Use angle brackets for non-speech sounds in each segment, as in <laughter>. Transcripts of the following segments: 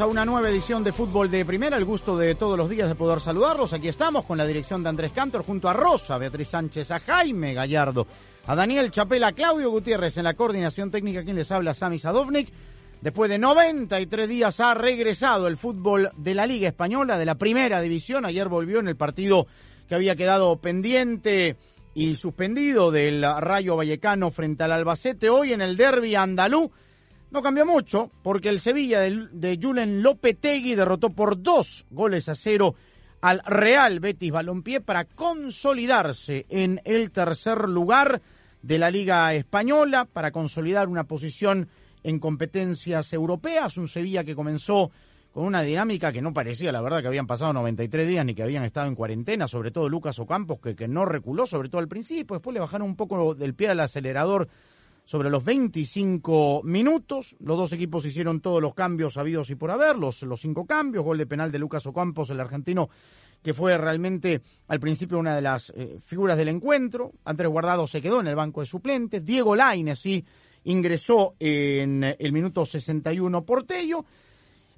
A una nueva edición de Fútbol de Primera, el gusto de todos los días de poder saludarlos. Aquí estamos con la dirección de Andrés Cantor junto a Rosa, Beatriz Sánchez, a Jaime Gallardo, a Daniel Chapela, a Claudio Gutiérrez en la coordinación técnica, quien les habla, Sami Sadovnik. Después de 93 días ha regresado el fútbol de la Liga Española, de la Primera División. Ayer volvió en el partido que había quedado pendiente y suspendido del Rayo Vallecano frente al Albacete. Hoy en el derby andalú no cambió mucho porque el Sevilla de, de Julen Lopetegui derrotó por dos goles a cero al Real Betis Balompié para consolidarse en el tercer lugar de la Liga Española, para consolidar una posición en competencias europeas. Un Sevilla que comenzó con una dinámica que no parecía, la verdad, que habían pasado 93 días ni que habían estado en cuarentena, sobre todo Lucas Ocampos, que, que no reculó, sobre todo al principio. Después le bajaron un poco del pie al acelerador sobre los 25 minutos. Los dos equipos hicieron todos los cambios habidos y por haber, los, cinco cambios, gol de penal de Lucas Ocampos, el argentino, que fue realmente al principio una de las eh, figuras del encuentro. Andrés Guardado se quedó en el banco de suplentes. Diego Lainez sí ingresó en el minuto 61 por Tello.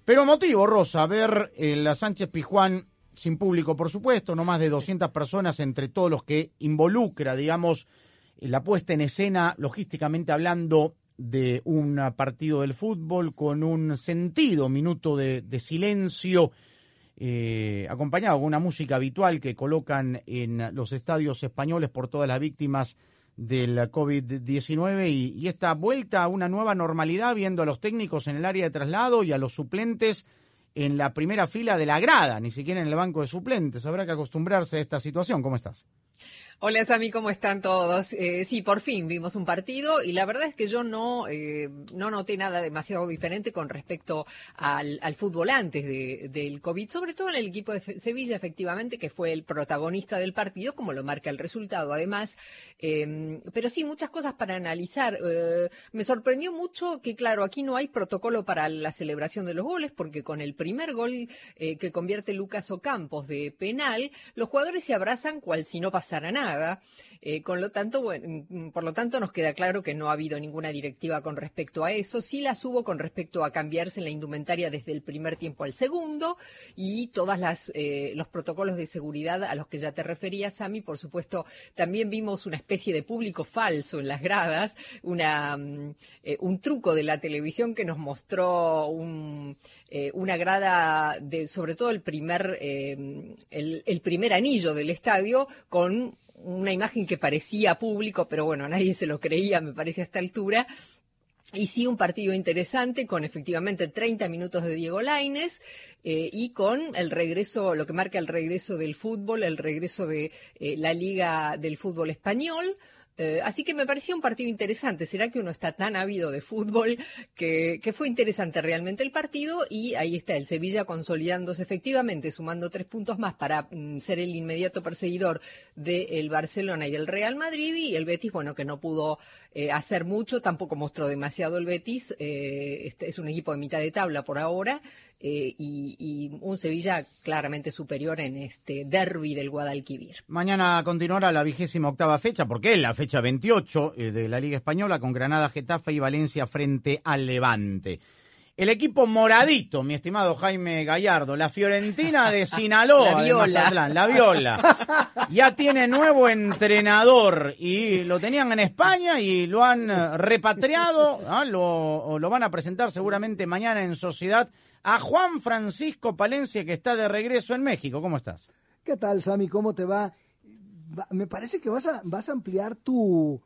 Pero motivo, Rosa, ver en la Sánchez Pijuán sin público, por supuesto, no más de 200 personas entre todos los que involucra, digamos, la puesta en escena, logísticamente hablando, de un partido del fútbol con un sentido minuto de, de silencio, eh, acompañado con una música habitual que colocan en los estadios españoles por todas las víctimas del COVID-19 y, y esta vuelta a una nueva normalidad viendo a los técnicos en el área de traslado y a los suplentes en la primera fila de la grada, ni siquiera en el banco de suplentes. Habrá que acostumbrarse a esta situación. ¿Cómo estás? Hola Sami, ¿cómo están todos? Eh, sí, por fin vimos un partido y la verdad es que yo no, eh, no noté nada demasiado diferente con respecto al, al fútbol antes de, del COVID, sobre todo en el equipo de Sevilla, efectivamente, que fue el protagonista del partido, como lo marca el resultado, además. Eh, pero sí, muchas cosas para analizar. Eh, me sorprendió mucho que, claro, aquí no hay protocolo para la celebración de los goles, porque con el primer gol que convierte Lucas Ocampos de penal, los jugadores se abrazan cual si no pasara nada. Eh, con lo tanto, mm, por lo tanto, nos queda claro que no ha habido ninguna directiva con respecto a eso. Sí las hubo con respecto a cambiarse la indumentaria desde el primer tiempo al segundo y todas las eh, los protocolos de seguridad a los que ya te referías, Sami. Por supuesto, también vimos una especie de público falso en las gradas, una eh, un truco de la televisión que nos mostró un, eh, una grada de, sobre todo el primer el, el primer anillo del estadio con una imagen que parecía público, pero bueno, nadie se lo creía, me parece, a esta altura. Y sí, un partido interesante con efectivamente 30 minutos de Diego Laines eh, y con el regreso, lo que marca el regreso del fútbol, el regreso de eh, la Liga del Fútbol Español. Eh, así que me parecía un partido interesante. ¿Será que uno está tan ávido de fútbol que, que, fue interesante realmente el partido? Y ahí está el Sevilla consolidándose efectivamente, sumando tres puntos más para mm, ser el inmediato perseguidor del Barcelona y del Real Madrid. Y el Betis, bueno, que no pudo eh, hacer mucho, tampoco mostró demasiado el Betis. Eh, este es un equipo de mitad de tabla por ahora. Eh, y, y, un Sevilla claramente superior en este derby del Guadalquivir. Mañana continuará la vigésima octava fecha, porque es la fecha 28 eh, de la Liga Española, con Granada, Getafe y Valencia frente al Levante. El equipo moradito, mi estimado Jaime Gallardo, la Fiorentina de <laughs> Sinaloa, la viola. de Mazatlán, la viola, ya tiene nuevo entrenador y lo tenían en España y lo han repatriado, ¿no? lo, lo van a presentar seguramente mañana en Sociedad a Juan Francisco Palencia, que está de regreso en México. ¿Cómo estás? ¿Qué tal, Sami? ¿Cómo te va? me parece que vas a, vas a ampliar tu,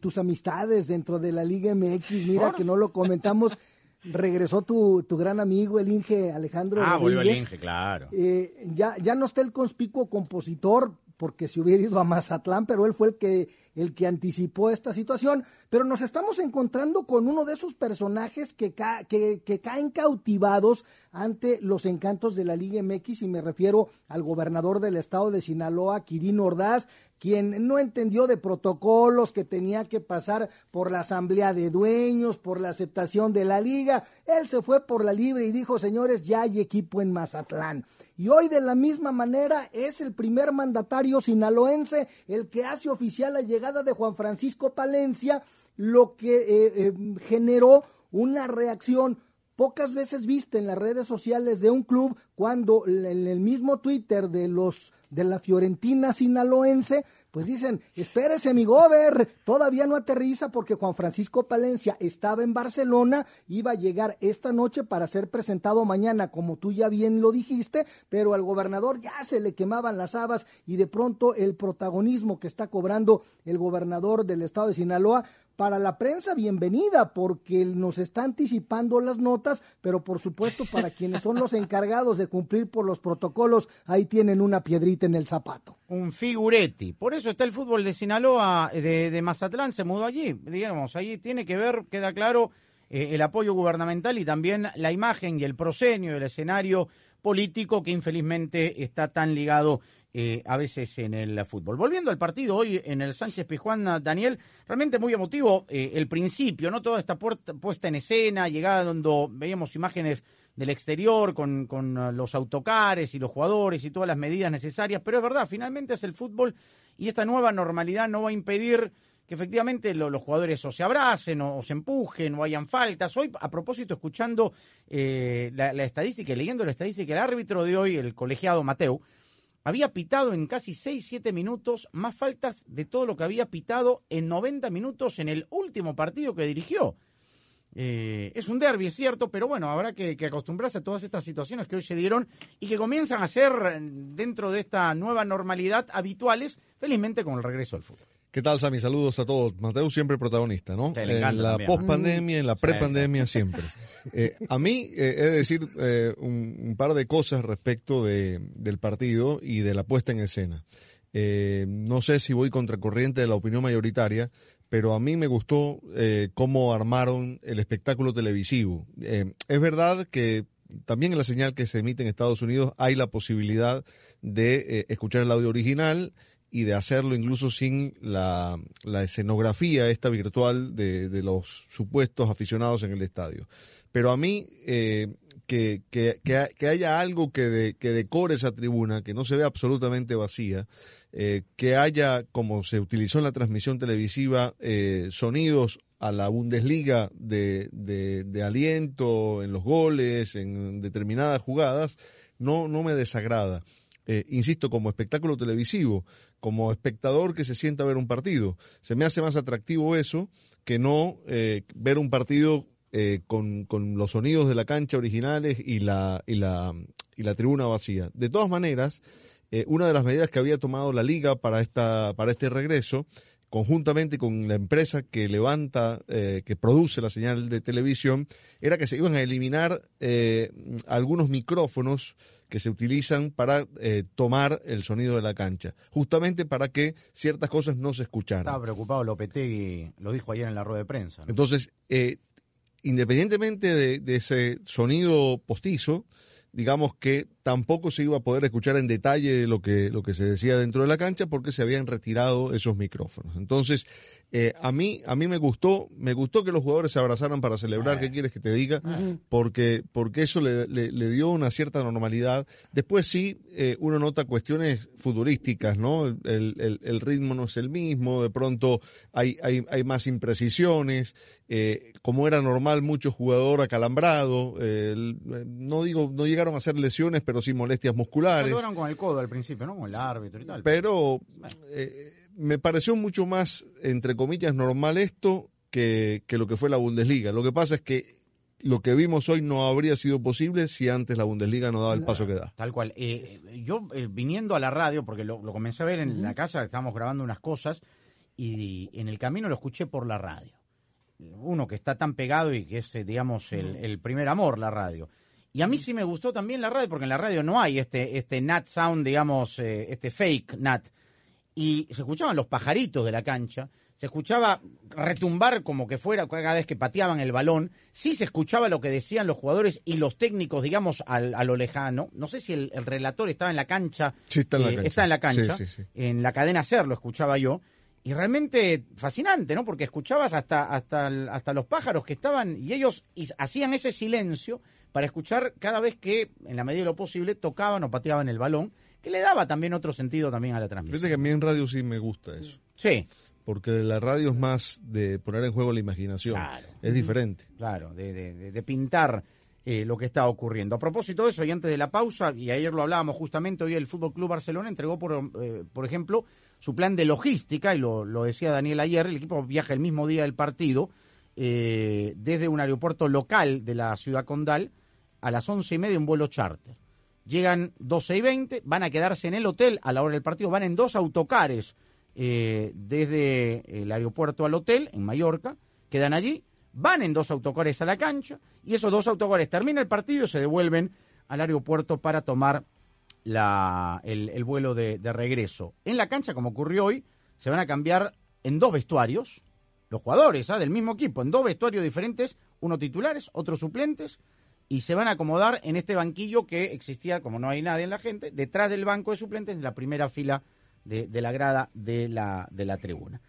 tus amistades dentro de la Liga MX. Mira que no lo comentamos. Regresó tu, tu gran amigo, el Inge Alejandro. Ah, volvió el Inge, claro. Eh, ya, ya no está el conspicuo compositor, porque se hubiera ido a Mazatlán, pero él fue el que, el que anticipó esta situación. Pero nos estamos encontrando con uno de esos personajes que, que, que, caen cautivados ante los encantos de la Liga MX, y me refiero al gobernador del estado de Sinaloa, Quirino Ordaz, quien no entendió de protocolos que tenía que pasar por la asamblea de dueños, por la aceptación de la liga. Él se fue por la libre y dijo, señores, ya hay equipo en Mazatlán. Y hoy de la misma manera es el primer mandatario sinaloense el que hace oficial la llegada de Juan Francisco Palencia, lo que eh, eh, generó una reacción pocas veces vista en las redes sociales de un club cuando en el mismo Twitter de los de la Fiorentina sinaloense, pues dicen, espérese mi gober, todavía no aterriza porque Juan Francisco Palencia estaba en Barcelona, iba a llegar esta noche para ser presentado mañana, como tú ya bien lo dijiste, pero al gobernador ya se le quemaban las habas y de pronto el protagonismo que está cobrando el gobernador del estado de Sinaloa, para la prensa, bienvenida, porque nos está anticipando las notas, pero por supuesto para quienes son los <laughs> encargados de cumplir por los protocolos, ahí tienen una piedrita en el zapato. Un figuretti. Por eso está el fútbol de Sinaloa, de, de Mazatlán, se mudó allí. Digamos, ahí tiene que ver, queda claro, eh, el apoyo gubernamental y también la imagen y el prosenio, el escenario político que infelizmente está tan ligado eh, a veces en el fútbol. Volviendo al partido hoy en el Sánchez Pijuán, Daniel, realmente muy emotivo eh, el principio, ¿no? Toda esta puesta en escena, llegada donde veíamos imágenes del exterior con, con uh, los autocares y los jugadores y todas las medidas necesarias, pero es verdad, finalmente es el fútbol y esta nueva normalidad no va a impedir que efectivamente los jugadores o se abracen o, se empujen o hayan faltas. Hoy, a propósito, escuchando eh, la, la, estadística y leyendo la estadística, el árbitro de hoy, el colegiado Mateu, había pitado en casi 6-7 minutos más faltas de todo lo que había pitado en 90 minutos en el último partido que dirigió. Eh, es un derby, es cierto, pero bueno, habrá que, que, acostumbrarse a todas estas situaciones que hoy se dieron y que comienzan a ser dentro de esta nueva normalidad habituales, felizmente con el regreso al fútbol. ¿Qué tal, Sami? Saludos a todos. Mateo siempre protagonista, ¿no? En la post-pandemia, en la pre-pandemia, siempre. <laughs> Eh, a mí, eh, he de decir eh, un, un, par de cosas respecto de, del partido y de la puesta en escena. Eh, no sé si voy contracorriente de la opinión mayoritaria, pero a mí me gustó eh, cómo armaron el espectáculo televisivo. Eh, es verdad que también en la señal que se emite en Estados Unidos hay la posibilidad de escuchar el audio original y de hacerlo incluso sin la, escenografía esta virtual de, de, los supuestos aficionados en el estadio. Pero a mí, que, que, que, haya algo que, de, que decore esa tribuna, que no se vea absolutamente vacía, eh, que haya, como se utilizó en la transmisión televisiva, eh, sonidos a la Bundesliga de, de, de, aliento en los goles, en determinadas jugadas, no, no me desagrada. Eh, insisto, como espectáculo televisivo, como espectador que se sienta a ver un partido. Se me hace más atractivo eso que no eh, ver un partido eh, con, con, los sonidos de la cancha originales y la, y la, y la tribuna vacía. De todas maneras, eh, una de las medidas que había tomado la liga para, esta, para este regreso, conjuntamente con la empresa que levanta, eh, que produce la señal de televisión, era que se iban a eliminar eh, algunos micrófonos que se utilizan para eh, tomar el sonido de la cancha, justamente para que ciertas cosas no se escucharan. Estaba preocupado Lopetegui, lo dijo ayer en la rueda de prensa. ¿no? Entonces, eh, independientemente de, ese sonido postizo, digamos que tampoco se iba a poder escuchar en detalle lo que, lo que se decía dentro de la cancha porque se habían retirado esos micrófonos. Entonces, eh, a mí a mí me gustó me gustó que los jugadores se abrazaran para celebrar. Qué quieres que te diga porque porque eso le, le, le dio una cierta normalidad. Después sí eh, uno nota cuestiones futurísticas no el, el, el, ritmo no es el mismo de pronto hay hay, hay más imprecisiones. Eh, como era normal mucho jugador acalambrado no digo no llegaron a ser lesiones pero sí molestias musculares. Se con el codo al principio no con el árbitro y tal. Pero me pareció mucho más, entre comillas, normal esto que, que, lo que fue la Bundesliga. Lo que pasa es que lo que vimos hoy no habría sido posible si antes la Bundesliga no daba el paso que da. Tal cual. Eh, yo eh, viniendo a la radio, porque lo, comencé a ver en la casa, estábamos grabando unas cosas, y en el camino lo escuché por la radio. Uno que está tan pegado y que es, eh, digamos, el, primer amor, la radio. Y a mí sí me gustó también la radio, porque en la radio no hay este, este nat sound, digamos, este fake nat. Y se escuchaban los pajaritos de la cancha se escuchaba retumbar como que fuera cada vez que pateaban el balón, sí se escuchaba lo que decían los jugadores y los técnicos, digamos, al, a lo lejano. No sé si el, relator estaba en la cancha. Sí, está en la eh, cancha. Está en la cancha. en la cadena SER lo escuchaba yo. Y realmente fascinante, ¿no? Porque escuchabas hasta, hasta, hasta los pájaros que estaban y ellos hacían ese silencio para escuchar cada vez que, en la medida de lo posible, tocaban o pateaban el balón, que le daba también otro sentido también a la transmisión. Fíjate que a mí en radio sí me gusta eso. Sí porque la radio es más de poner en juego la imaginación. Es diferente. Claro, de, pintar eh, lo que está ocurriendo. A propósito de eso, y antes de la pausa, y ayer lo hablábamos justamente, hoy el Fútbol Club Barcelona entregó, por, eh, por ejemplo, su plan de logística, y lo, decía Daniel ayer, el equipo viaja el mismo día del partido, eh, desde un aeropuerto local de la ciudad condal a las once y media un vuelo charter. Llegan 12 y 20, van a quedarse en el hotel a la hora del partido, van en dos autocares eh, desde el aeropuerto al hotel en Mallorca, quedan allí, van en dos autocares a la cancha y esos dos autocares termina el partido y se devuelven al aeropuerto para tomar la, el, vuelo de, regreso. En la cancha, como ocurrió hoy, se van a cambiar en dos vestuarios, los jugadores ¿ah? del mismo equipo, en dos vestuarios diferentes, uno titulares, otros suplentes, y se van a acomodar en este banquillo que existía, como no hay nadie en la gente, detrás del banco de suplentes, en la primera fila de, la grada de la, de la tribuna.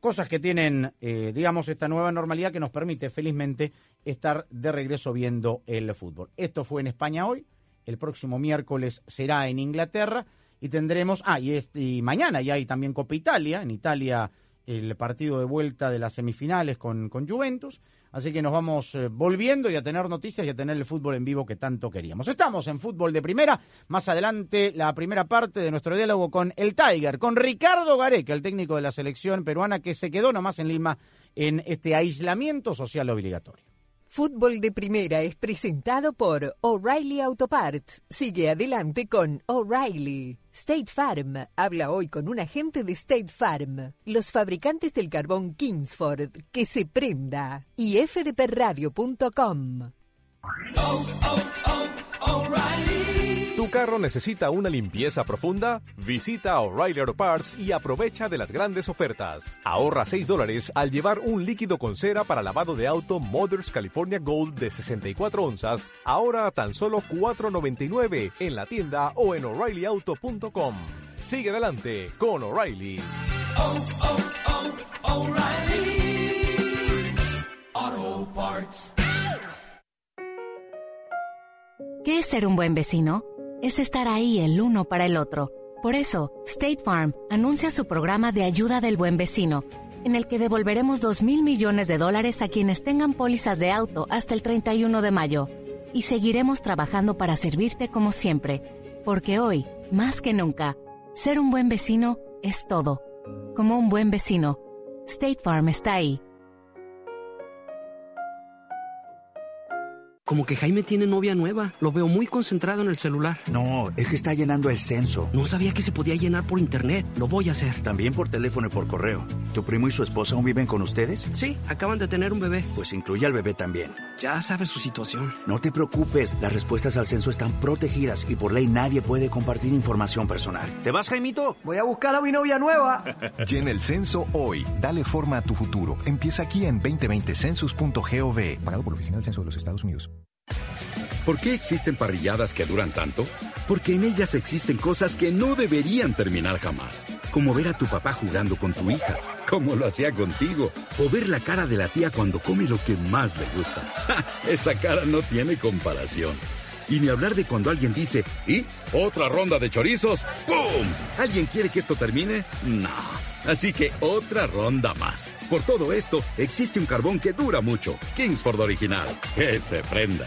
Cosas que tienen, eh, digamos, esta nueva normalidad que nos permite felizmente estar de regreso viendo el fútbol. Esto fue en España hoy, el próximo miércoles será en Inglaterra y tendremos, ah, y, este, mañana ya hay también Copa Italia, en Italia el partido de vuelta de las semifinales con, con Juventus. Así que nos vamos eh, volviendo y a tener noticias y a tener el fútbol en vivo que tanto queríamos. Estamos en fútbol de primera. Más adelante, la primera parte de nuestro diálogo con el Tiger, con Ricardo Gareca, el técnico de la selección peruana que se quedó nomás en Lima en este aislamiento social obligatorio. Fútbol de Primera es presentado por O'Reilly Auto Parts. Sigue adelante con O'Reilly. State Farm. Habla hoy con un agente de State Farm. Los fabricantes del carbón Kingsford. Que se prenda. y fdpradio.com. ¿Tu carro necesita una limpieza profunda? Visita O'Reilly Auto Parts y aprovecha de las grandes ofertas. Ahorra 6 dólares al llevar un líquido con cera para lavado de auto Mothers California Gold de 64 onzas, ahora a tan solo 4.99 en la tienda o en o'ReillyAuto.com. Sigue adelante con O'Reilly. Oh, oh. ¿Qué es ser un buen vecino? Es estar ahí el uno para el otro. Por eso, State Farm anuncia su programa de ayuda del buen vecino, en el que devolveremos 2 mil millones de dólares a quienes tengan pólizas de auto hasta el 31 de mayo. Y seguiremos trabajando para servirte como siempre, porque hoy, más que nunca, ser un buen vecino es todo. Como un buen vecino, State Farm está ahí Como que Jaime tiene novia nueva. Lo veo muy concentrado en el celular. No, es que está llenando el censo. No sabía que se podía llenar por internet. Lo voy a hacer. También por teléfono y por correo. ¿Tu primo y su esposa aún viven con ustedes? Sí, acaban de tener un bebé. Pues incluye al bebé también. Ya sabes su situación. No te preocupes. Las respuestas al censo están protegidas y por ley nadie puede compartir información personal. ¿Te vas, Jaimito? Voy a buscar a mi novia nueva. <laughs> Llena el censo hoy. Dale forma a tu futuro. Empieza aquí en 2020census.gov. Pagado por la Oficina del Censo de los Estados Unidos. ¿Por qué existen parrilladas que duran tanto? Porque en ellas existen cosas que no deberían terminar jamás. Como ver a tu papá jugando con tu hija, como lo hacía contigo. O ver la cara de la tía cuando come lo que más le gusta. <laughs> esa cara no tiene comparación. Y ni hablar de cuando alguien dice, ¿y? ¿Otra ronda de chorizos? ¡Pum! ¿Alguien quiere que esto termine? No. Así que otra ronda más. Por todo esto, existe un carbón que dura mucho. Kingsford Original. Que se prenda.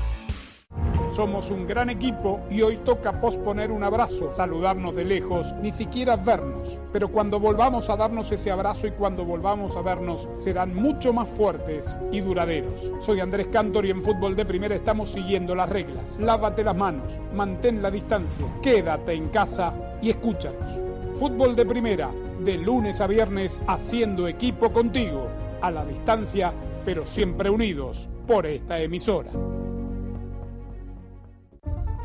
Somos un gran equipo y hoy toca posponer un abrazo, saludarnos de lejos, ni siquiera vernos. Pero cuando volvamos a darnos ese abrazo y cuando volvamos a vernos serán mucho más fuertes y duraderos. Soy Andrés Cantor y en Fútbol de Primera estamos siguiendo las reglas. Lávate las manos, mantén la distancia, quédate en casa y escúchanos. Fútbol de Primera, de lunes a viernes, haciendo equipo contigo, a la distancia, pero siempre unidos por esta emisora.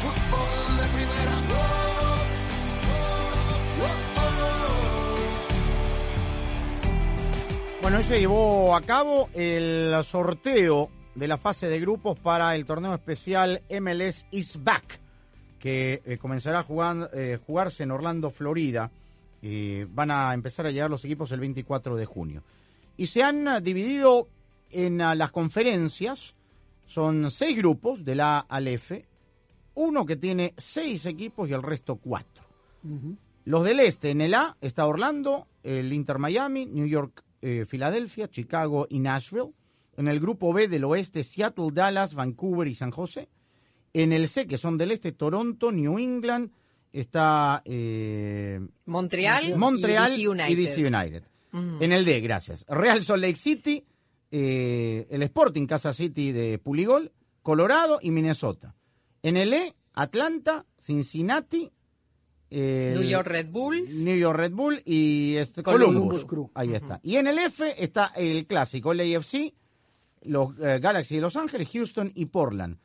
Fútbol de primera. Bueno, hoy se llevó a cabo el sorteo de la fase de grupos para el torneo especial MLS Is Back, que eh, comenzará a eh, jugarse en Orlando, Florida. Van a empezar a llegar los equipos el 24 de junio. Y se han dividido en ah, las conferencias. Son seis grupos de la A al F. Uno que tiene seis equipos y el resto cuatro. Los del este, en el A está Orlando, el Inter Miami, New York eh, Filadelfia, Chicago y Nashville. En el grupo B del oeste, Seattle, Dallas, Vancouver y San José. En el C, que son del este, Toronto, New England, está eh, Montreal, Montreal y DC United. En el D, gracias. Real Salt Lake City, eh, el Sporting Kansas City de Puligol, Colorado y Minnesota. En el E, Atlanta, Cincinnati, New York Red Bulls. New York Red Bull y este, Columbus. Ahí está. Y en el F está el clásico, el AFC, los eh, Galaxy de Los Ángeles, Houston y Portland.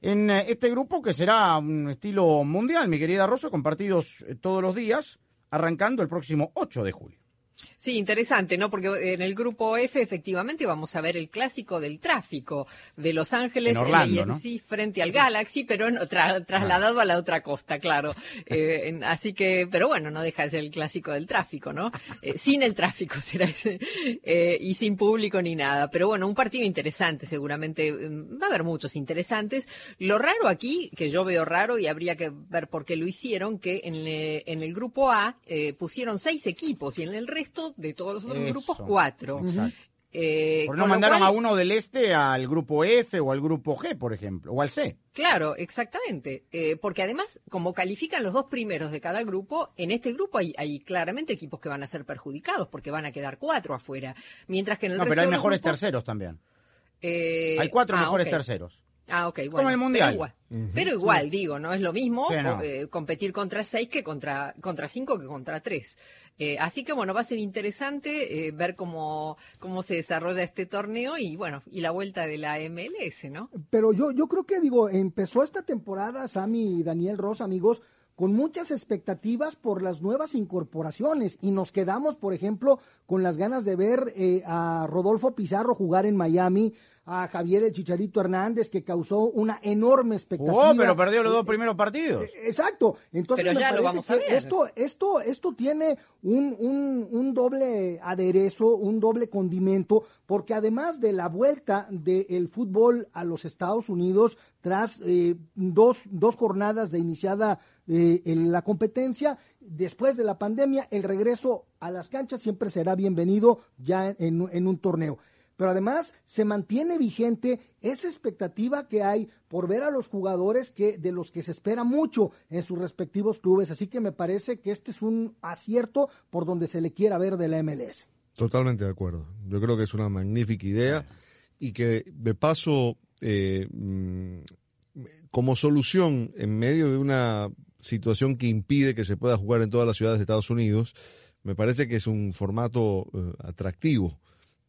En eh, este grupo que será un estilo mundial, mi querida Rosso, con partidos eh, todos los días, arrancando el próximo 8 de julio. Sí, interesante, ¿no? Porque en el grupo F efectivamente vamos a ver el clásico del tráfico de Los Ángeles en frente al Galaxy, pero trasladado a la otra costa, claro. Eh, así que, pero bueno, no deja de ser el clásico del tráfico, ¿no? Eh, sin el tráfico <laughs> será ese, eh, y sin público ni nada. Pero bueno, un partido interesante, seguramente mm, va a haber muchos interesantes. Lo raro aquí, que yo veo raro y habría que ver por qué lo hicieron, que en, en el grupo A pusieron seis equipos y en el resto de todos los otros grupos, cuatro. Eh, por no mandaron a uno del este al grupo F o al grupo G, por ejemplo, o al C. Claro, exactamente. Eh, porque además, como califican los dos primeros de cada grupo, en este grupo hay, hay, claramente equipos que van a ser perjudicados porque van a quedar cuatro afuera. Mientras que en el No, pero hay mejores terceros también. Eh, hay cuatro ah, mejores terceros. Ah, ok, bueno. Como el Mundial. Pero igual, pero igual digo, no es lo mismo eh, competir contra seis que contra, contra cinco que contra tres. Eh, así que bueno, va a ser interesante eh, ver cómo, cómo se desarrolla este torneo y bueno, y la vuelta de la MLS, ¿no? Pero yo, yo creo que digo, empezó esta temporada, Sammy y Daniel Ross, amigos, con muchas expectativas por las nuevas incorporaciones y nos quedamos, por ejemplo, con las ganas de ver eh, a Rodolfo Pizarro jugar en Miami, a Javier el Chicharito Hernández, que causó una enorme expectativa. Oh, pero perdió los dos primeros partidos. Eh, exacto. Entonces me parece que esto, esto, esto tiene un, un, un, doble aderezo, un doble condimento, porque además de la vuelta del fútbol a los Estados Unidos, tras eh, dos, dos jornadas de iniciada eh, la competencia, después de la pandemia, el regreso a las canchas siempre será bienvenido ya en, en un torneo pero además se mantiene vigente esa expectativa que hay por ver a los jugadores que de los que se espera mucho en sus respectivos clubes, así que me parece que este es un acierto por donde se le quiera ver de la MLS. Totalmente de acuerdo. Yo creo que es una magnífica idea y que de paso eh, mm, como solución en medio de una situación que impide que se pueda jugar en todas las ciudades de Estados Unidos, me parece que es un formato eh, atractivo.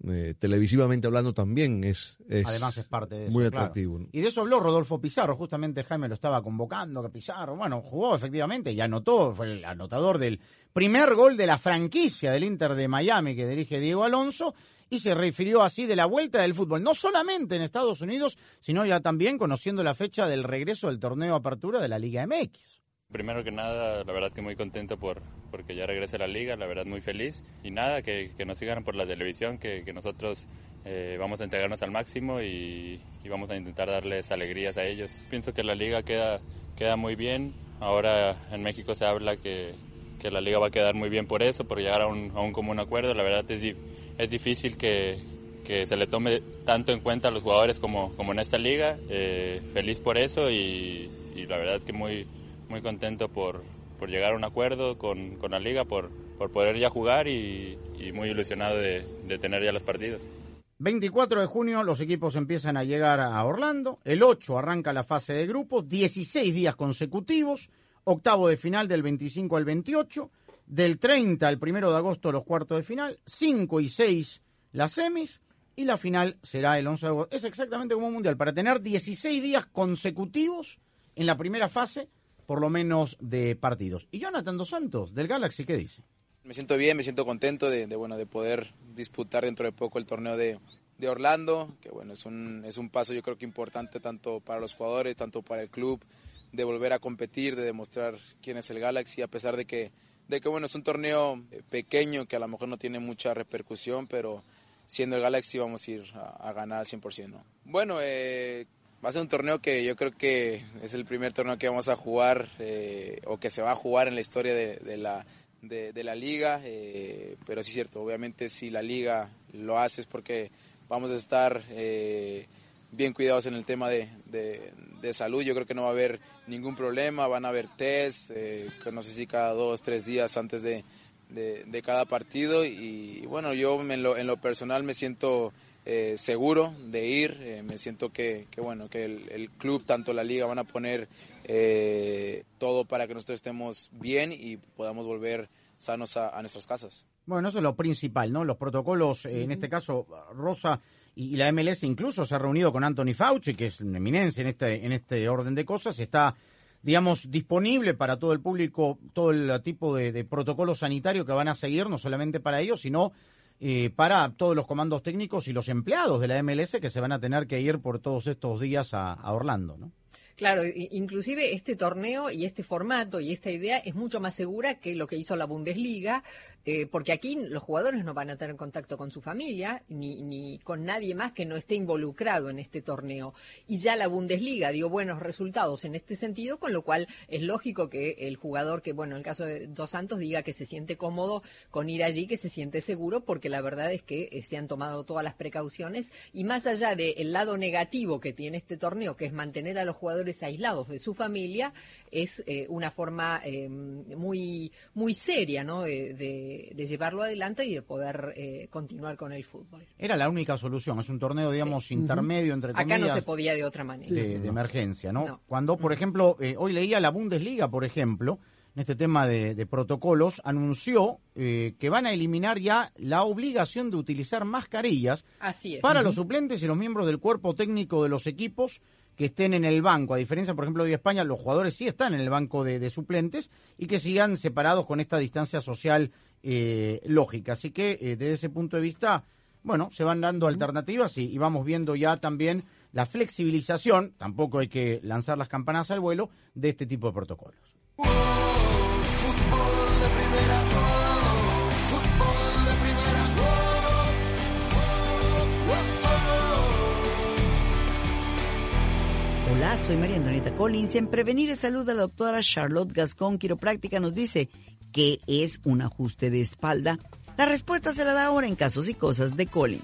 Eh, televisivamente hablando también es, además es parte de eso, muy atractivo y de eso habló Rodolfo Pizarro. Justamente Jaime lo estaba convocando que Pizarro bueno jugó efectivamente y anotó fue el anotador del primer gol de la franquicia del Inter de Miami que dirige Diego Alonso y se refirió así de la vuelta del fútbol, no solamente en Estados Unidos, sino ya también conociendo la fecha del regreso del torneo apertura de la Liga MX. Primero que nada, la verdad que muy contento por porque ya regrese la liga, la verdad muy feliz. Y nada, que, que nos sigan por la televisión, que, que nosotros eh, vamos a entregarnos al máximo y, vamos a intentar darles alegrías a ellos. Pienso que la liga queda, queda muy bien. Ahora en México se habla que, que la liga va a quedar muy bien por eso, por llegar a un, a un común acuerdo. La verdad es, es difícil que, que se le tome tanto en cuenta a los jugadores como, como en esta liga. Eh, feliz por eso y la verdad que muy muy contento por, por llegar a un acuerdo con, con la liga, por, por, poder ya jugar y, muy ilusionado de, de, tener ya los partidos. 24 de junio los equipos empiezan a llegar a Orlando, el 8 arranca la fase de grupos, 16 días consecutivos, octavo de final del 25 al 28, del 30 al 1 de agosto los cuartos de final, 5 y 6 las semis. Y la final será el 11 de agosto. Es exactamente como un mundial, para tener 16 días consecutivos en la primera fase por lo menos de partidos. Y Jonathan Dos Santos, del Galaxy, ¿qué dice? Me siento bien, me siento contento de, bueno, de poder disputar dentro de poco el torneo de, de Orlando, que bueno, es un, es un paso yo creo que importante tanto para los jugadores, tanto para el club, de volver a competir, de demostrar quién es el Galaxy, a pesar de que, de que bueno, es un torneo eh, pequeño que a lo mejor no tiene mucha repercusión, pero siendo el Galaxy vamos a ir a, ganar al 100%. ¿no? Bueno, eh, Va a ser un torneo que yo creo que es el primer torneo que vamos a jugar eh, o que se va a jugar en la historia de, la, de, la liga. Eh, pero sí es cierto, obviamente si la liga lo hace es porque vamos a estar eh, bien cuidados en el tema de, de, salud. Yo creo que no va a haber ningún problema, van a haber test, eh, no sé si cada dos, tres días antes de, cada partido. Y, y bueno, yo en lo, en lo personal me siento eh, seguro de ir. Eh, me siento que, que bueno, que el, el, club, tanto la liga, van a poner eh, todo para que nosotros estemos bien y podamos volver sanos a, a, nuestras casas. Bueno, eso es lo principal, ¿no? Los protocolos, en este caso, Rosa y, y, la MLS incluso se ha reunido con Anthony Fauci, que es una eminencia en este, en este orden de cosas, está digamos, disponible para todo el público, todo el tipo de, de protocolo sanitario que van a seguir, no solamente para ellos, sino eh, para todos los comandos técnicos y los empleados de la MLS que se van a tener que ir por todos estos días a, a Orlando, ¿no? Claro, inclusive este torneo y este formato y esta idea es mucho más segura que lo que hizo la Bundesliga, eh, porque aquí los jugadores no van a tener contacto con su familia ni, ni con nadie más que no esté involucrado en este torneo. Y ya la Bundesliga dio buenos resultados en este sentido, con lo cual es lógico que el jugador, que bueno, en el caso de Dos Santos, diga que se siente cómodo con ir allí, que se siente seguro, porque la verdad es que eh, se han tomado todas las precauciones y más allá del lado negativo que tiene este torneo, que es mantener a los jugadores aislados de su familia, es eh, una forma muy, muy seria ¿no? de, de, de, llevarlo adelante y de poder eh, continuar con el fútbol. Era la única solución, es un torneo, digamos, sí. intermedio, entre comillas. Acá no se podía de otra manera. De, de emergencia, ¿no? no. Cuando, por ejemplo, hoy leía la Bundesliga, por ejemplo, en este tema de, de protocolos, anunció eh, que van a eliminar ya la obligación de utilizar mascarillas Así es. para uh -huh. los suplentes y los miembros del cuerpo técnico de los equipos que estén en el banco, a diferencia, por ejemplo, de España, los jugadores sí están en el banco de, suplentes y que sigan separados con esta distancia social eh, lógica. Así que eh, desde ese punto de vista, bueno, se van dando alternativas y, vamos viendo ya también la flexibilización, tampoco hay que lanzar las campanas al vuelo, de este tipo de protocolos. Hola, soy María Antonieta Collins en Prevenir Salud la doctora Charlotte Gascón, quiropráctica, nos dice qué es un ajuste de espalda. La respuesta se la da ahora en casos y cosas de Collins.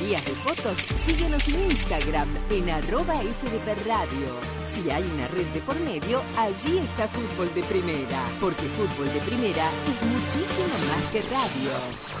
de fotos, síguenos en Instagram en arroba FDP Radio. Si hay una red de por medio, allí está Fútbol de Primera, porque Fútbol de Primera es muchísimo más que radio.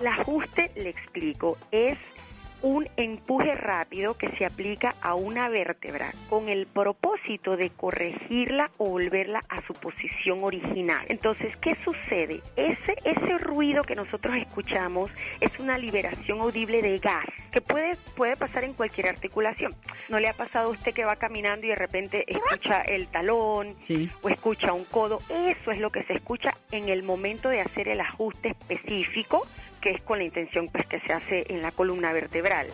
El ajuste, le explico, es un empuje rápido que se aplica a una vértebra con el propósito de corregirla o volverla a su posición original. Entonces, ¿qué sucede? Ese, ese ruido que nosotros escuchamos es una liberación audible de gas que puede, puede pasar en cualquier articulación. ¿No le ha pasado a usted que va caminando y de repente escucha el talón o escucha un codo? Eso es lo que se escucha en el momento de hacer el ajuste específico que es con la intención pues que se hace en la columna vertebral.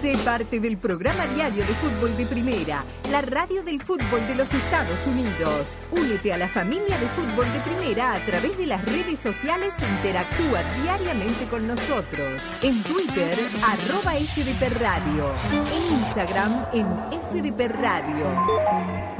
Sé parte del programa diario de fútbol de primera, la radio del fútbol de los Estados Unidos. Únete a la familia de fútbol de primera a través de las redes sociales e interactúa diariamente con nosotros. En Twitter, arroba FDP Radio. En Instagram, en FDP Radio.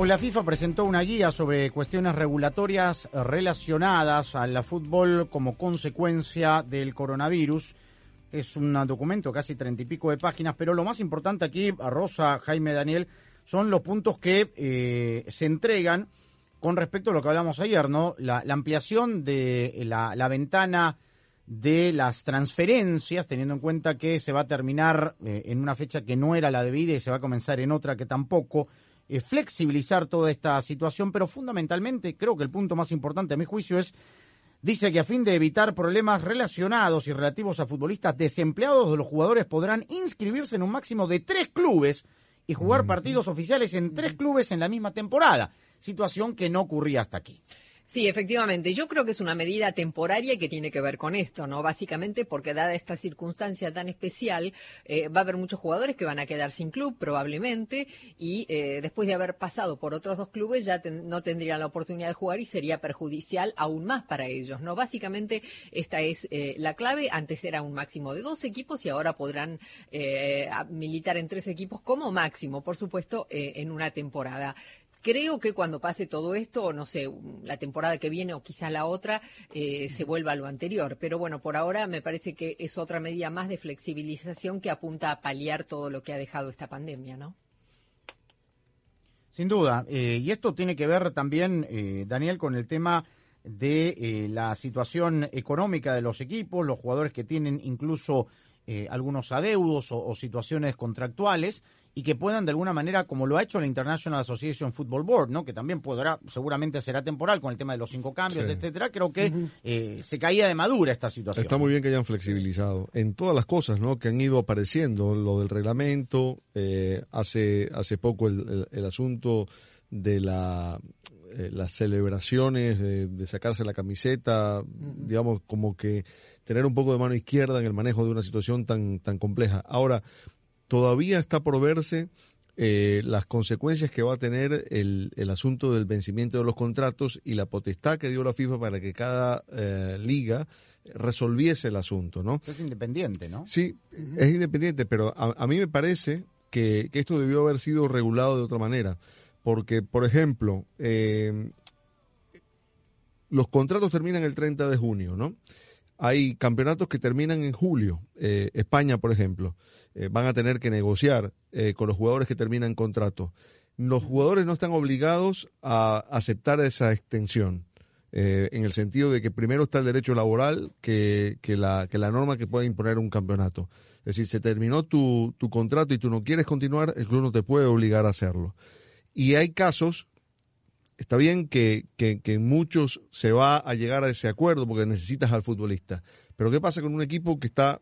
Hoy la FIFA presentó una guía sobre cuestiones regulatorias relacionadas al fútbol como consecuencia del coronavirus. Es un documento casi treinta y pico de páginas, pero lo más importante aquí, Rosa, Jaime, Daniel, son los puntos que eh, se entregan con respecto a lo que hablamos ayer, ¿no? La, ampliación de la, la, ventana de las transferencias, teniendo en cuenta que se va a terminar eh, en una fecha que no era la debida y se va a comenzar en otra que tampoco. Eh, flexibilizar toda esta situación, pero fundamentalmente creo que el punto más importante a mi juicio es Dice que a fin de evitar problemas relacionados y relativos a futbolistas desempleados, los jugadores podrán inscribirse en un máximo de tres clubes y jugar partidos oficiales en tres clubes en la misma temporada, situación que no ocurría hasta aquí. Sí, efectivamente. Yo creo que es una medida temporaria que tiene que ver con esto, ¿no? Básicamente porque dada esta circunstancia tan especial, eh, va a haber muchos jugadores que van a quedar sin club probablemente y eh, después de haber pasado por otros dos clubes ya no tendrían la oportunidad de jugar y sería perjudicial aún más para ellos, ¿no? Básicamente esta es eh, la clave. Antes era un máximo de dos equipos y ahora podrán militar en tres equipos como máximo, por supuesto, en una temporada. Creo que cuando pase todo esto, no sé, la temporada que viene o quizá la otra, eh, se vuelva a lo anterior. Pero bueno, por ahora me parece que es otra medida más de flexibilización que apunta a paliar todo lo que ha dejado esta pandemia, ¿no? Sin duda. Eh, y esto tiene que ver también, eh, Daniel, con el tema de la situación económica de los equipos, los jugadores que tienen incluso algunos adeudos o situaciones contractuales y que puedan de alguna manera, como lo ha hecho la International Association Football Board, ¿no? que también podrá, seguramente será temporal con el tema de los cinco cambios, etcétera, creo que eh, se caía de madura esta situación. Está muy bien que hayan flexibilizado en todas las cosas ¿no? que han ido apareciendo, lo del reglamento, eh, hace, hace poco el, asunto de la, eh, las celebraciones, de, sacarse la camiseta, digamos, como que tener un poco de mano izquierda en el manejo de una situación tan, tan compleja. Ahora, todavía está por verse eh, las consecuencias que va a tener el, el, asunto del vencimiento de los contratos y la potestad que dio la FIFA para que cada eh, liga resolviese el asunto, ¿no? Es independiente, ¿no? Sí, es independiente, pero a, mí me parece que, esto debió haber sido regulado de otra manera, porque, por ejemplo, eh, los contratos terminan el 30 de junio, ¿no? Hay campeonatos que terminan en julio. Eh, España, por ejemplo, eh, van a tener que negociar eh, con los jugadores que terminan contrato. Los jugadores no están obligados a aceptar esa extensión. en el sentido de que primero está el derecho laboral que, la, que la norma que puede imponer un campeonato. Es decir, se terminó tu, tu contrato y tú no quieres continuar, el club no te puede obligar a hacerlo. Y hay casos está bien que, que, muchos se va a llegar a ese acuerdo porque necesitas al futbolista. Pero ¿qué pasa con un equipo que está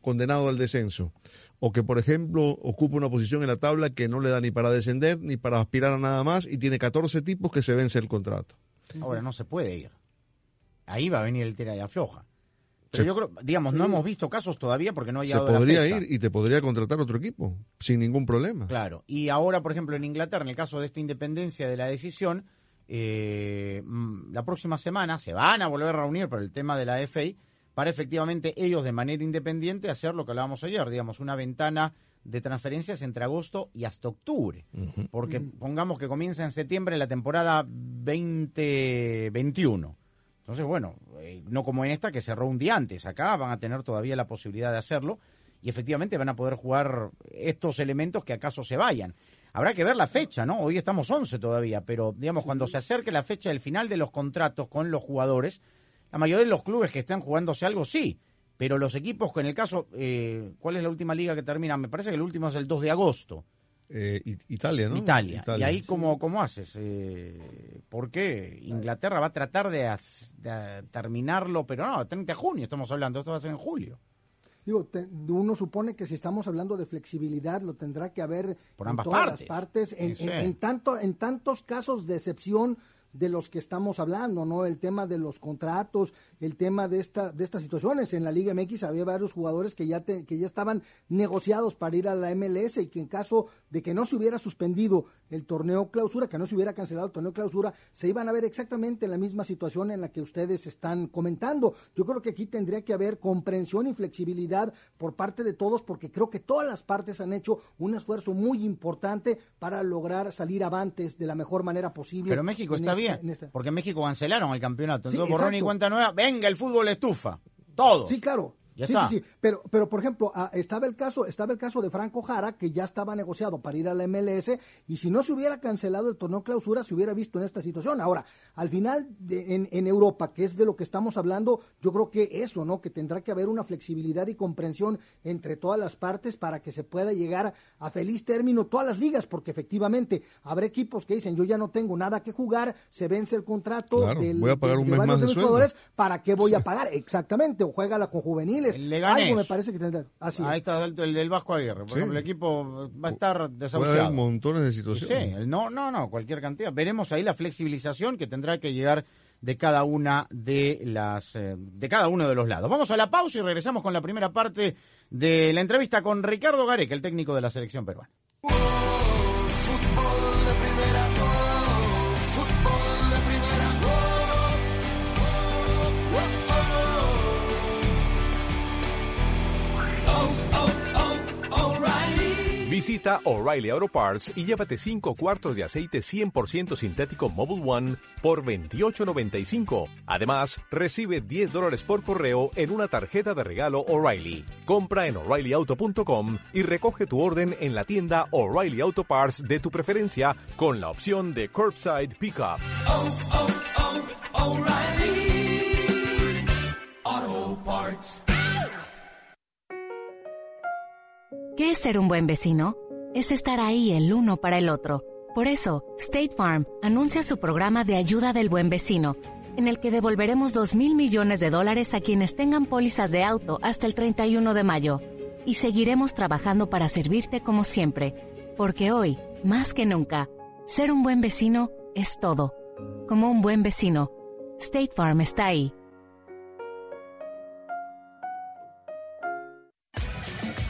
condenado al descenso? O que, por ejemplo, ocupa una posición en la tabla que no le da ni para descender ni para aspirar a nada más y tiene 14 tipos que se vence el contrato. Ahora no se puede ir. Ahí va a venir el tira y afloja. Pero yo creo, digamos, no hemos visto casos todavía porque no ha llegado Se podría ir y te podría contratar otro equipo sin ningún problema. Claro. Y ahora, por ejemplo, en Inglaterra, en el caso de esta independencia de la decisión, eh, mm, la próxima semana se van a volver a reunir por el tema de la FA para efectivamente ellos de manera independiente hacer lo que hablábamos ayer, digamos, una ventana de transferencias entre agosto y hasta octubre. Porque pongamos que comienza en septiembre la temporada 2021. Entonces, bueno, eh, no como en esta que cerró un día antes. Acá van a tener todavía la posibilidad de hacerlo y efectivamente van a poder jugar estos elementos que acaso se vayan. Habrá que ver la fecha, ¿no? Hoy estamos 11 todavía, pero digamos, cuando se acerque la fecha del final de los contratos con los jugadores, la mayoría de los clubes que están jugándose algo sí, pero los equipos, en el caso, eh, ¿cuál es la última liga que termina? Me parece que el último es el 2 de agosto. Eh, Italia, ¿no? Italia. ¿Y ahí cómo, cómo haces? Eh, ¿Por qué? Inglaterra va a tratar de, de, terminarlo, pero no, 30 de junio estamos hablando, esto va a ser en julio. Digo, uno supone que si estamos hablando de flexibilidad lo tendrá que haber Por ambas en todas partes. las partes. En, tanto, en tantos casos de excepción de los que estamos hablando, ¿no? El tema de los contratos, el tema de esta de estas situaciones. En la Liga MX había varios jugadores que ya que ya estaban negociados para ir a la MLS y que en caso de que no se hubiera suspendido el torneo clausura, que no se hubiera cancelado el torneo clausura, se iban a ver exactamente en la misma situación en la que ustedes están comentando. Yo creo que aquí tendría que haber comprensión y flexibilidad por parte de todos porque creo que todas las partes han hecho un esfuerzo muy importante para lograr salir avantes de la mejor manera posible. Pero México está bien, porque México cancelaron el campeonato. Entonces, borrón y cuenta nueva, venga, el fútbol estufa. Todo. Sí, claro. Ya sí, está. sí, sí. Pero, pero por ejemplo, ah, estaba el caso, estaba el caso de Franco Jara, que ya estaba negociado para ir a la MLS, y si no se hubiera cancelado el torneo clausura, se hubiera visto en esta situación. Ahora, al final, de- en, en Europa, que es de lo que estamos hablando, yo creo que eso, ¿no? Que tendrá que haber una flexibilidad y comprensión entre todas las partes para que se pueda llegar a feliz término todas las ligas, porque efectivamente habrá equipos que dicen, yo ya no tengo nada que jugar, se vence el contrato Claro, del, voy a pagar de- un de mes varios más de mis sueldo. jugadores, ¿para qué voy a pagar? Exactamente, o juega con juveniles. Algo me parece que tendrá. Así. Ahí está el, el del Vasco Aguirre. Por Sí. ejemplo, el equipo va a estar Puede haber desahuciado. montones de Sí, situaciones. no, no, no, cualquier cantidad. Veremos ahí la flexibilización que tendrá que llegar de cada una de las eh, de cada uno de los lados. Vamos a la pausa y regresamos con la primera parte de la entrevista con Ricardo Gareca, el técnico de la selección peruana. Visita O'Reilly Auto Parts y llévate 5 cuartos de aceite 100% sintético Mobile One por $28.95. Además, recibe 10 dólares por correo en una tarjeta de regalo O'Reilly. Compra en o'ReillyAuto.com y recoge tu orden en la tienda O'Reilly Auto Parts de tu preferencia con la opción de Curbside Pickup. Auto Parts. ¿Qué es ser un buen vecino? Es estar ahí el uno para el otro. Por eso, State Farm anuncia su programa de ayuda del buen vecino, en el que devolveremos 2 mil millones de dólares a quienes tengan pólizas de auto hasta el 31 de mayo. Y seguiremos trabajando para servirte como siempre, porque hoy, más que nunca, ser un buen vecino es todo. Como un buen vecino, State Farm está ahí.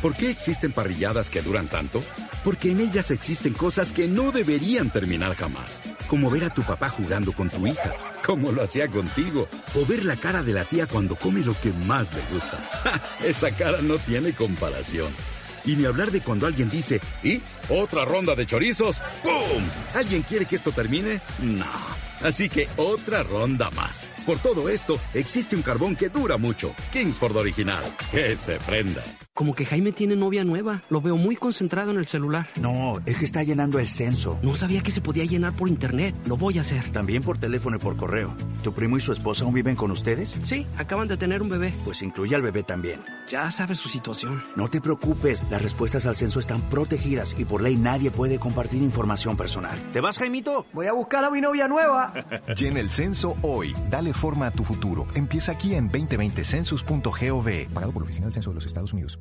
¿Por qué existen parrilladas que duran tanto? Porque en ellas existen cosas que no deberían terminar jamás. Como ver a tu papá jugando con tu hija, como lo hacía contigo. O ver la cara de la tía cuando come lo que más le gusta. <laughs> ¡Ja! Esa cara no tiene comparación. Y ni hablar de cuando alguien dice, ¿y? ¿Otra ronda de chorizos? ¡Pum! ¿Alguien quiere que esto termine? No. Así que otra ronda más. Por todo esto, existe un carbón que dura mucho. Kingsford Original. Que se prenda. Como que Jaime tiene novia nueva. Lo veo muy concentrado en el celular. No, es que está llenando el censo. No sabía que se podía llenar por internet. Lo voy a hacer. También por teléfono y por correo. ¿Tu primo y su esposa aún viven con ustedes? Sí, acaban de tener un bebé. Pues incluye al bebé también. Ya sabes su situación. No te preocupes, las respuestas al censo están protegidas y por ley nadie puede compartir información personal. ¿Te vas, Jaimito? Voy a buscar a mi novia nueva. <laughs> Llena el censo hoy. Dale forma a tu futuro. Empieza aquí en 2020census.gov. Pagado por la Oficina del Censo de los Estados Unidos.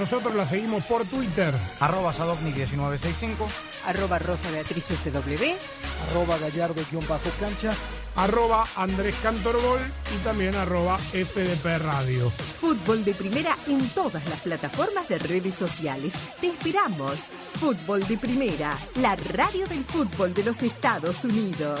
Nosotros la seguimos por Twitter. Arroba Sadovnik1965. Arroba Rosa Beatriz SW. Arroba gallardo-cancha. Arroba Andrés Cantorbol y también arroba FDP Radio. Fútbol de Primera en todas las plataformas de redes sociales. Te esperamos. Fútbol de Primera, la radio del fútbol de los Estados Unidos.